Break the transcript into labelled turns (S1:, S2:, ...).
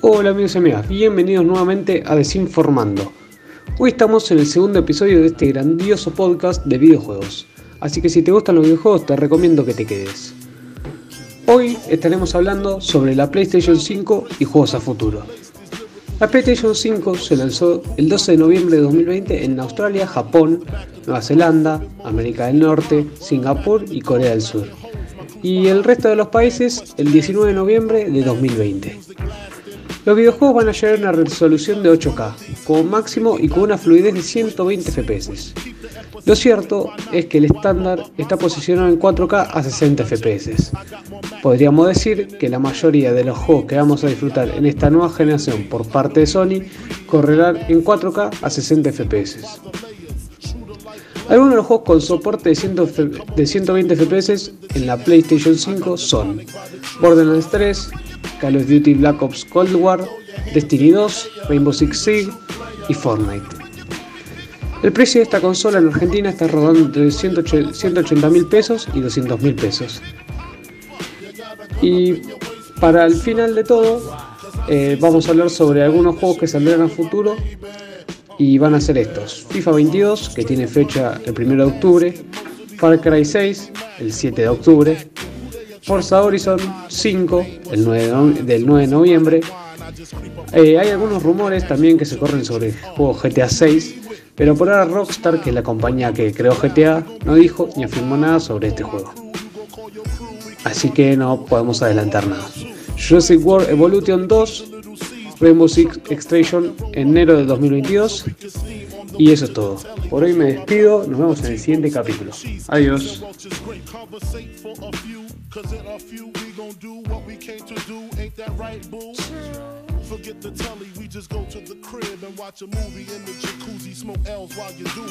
S1: Hola amigos y amigas, bienvenidos nuevamente a Desinformando. Hoy estamos en el segundo episodio de este grandioso podcast de videojuegos, así que si te gustan los videojuegos te recomiendo que te quedes. Hoy estaremos hablando sobre la PlayStation 5 y juegos a futuro. La PlayStation 5 se lanzó el 12 de noviembre de 2020 en Australia, Japón, Nueva Zelanda, América del Norte, Singapur y Corea del Sur. Y el resto de los países el 19 de noviembre de 2020. Los videojuegos van a llegar a una resolución de 8K, como máximo y con una fluidez de 120 FPS. Lo cierto es que el estándar está posicionado en 4K a 60 FPS. Podríamos decir que la mayoría de los juegos que vamos a disfrutar en esta nueva generación por parte de Sony correrán en 4K a 60 FPS. Algunos de los juegos con soporte de, 120 FPS en la PlayStation 5 son Borderlands 3, Call of Duty Black Ops Cold War, Destiny 2, Rainbow Six Siege y Fortnite. El precio de esta consola en Argentina está rodando entre 180 mil pesos y 200 mil pesos. Y para el final de todo, eh, vamos a hablar sobre algunos juegos que saldrán a futuro y van a ser estos. FIFA 22, que tiene fecha el 1 de octubre, Far Cry 6, el 7 de octubre, Forza Horizon 5 el 9 del 9 de noviembre. Eh, hay algunos rumores también que se corren sobre el juego GTA 6, pero por ahora Rockstar, que es la compañía que creó GTA, no dijo ni afirmó nada sobre este juego. Así que no podemos adelantar nada. Jurassic World Evolution 2, Rainbow Six Extraction enero de 2022. Y eso es todo. Por hoy me despido, nos vemos en el siguiente capítulo. Adiós. Forget the telly, we just go to the crib and watch a movie the smoke while you do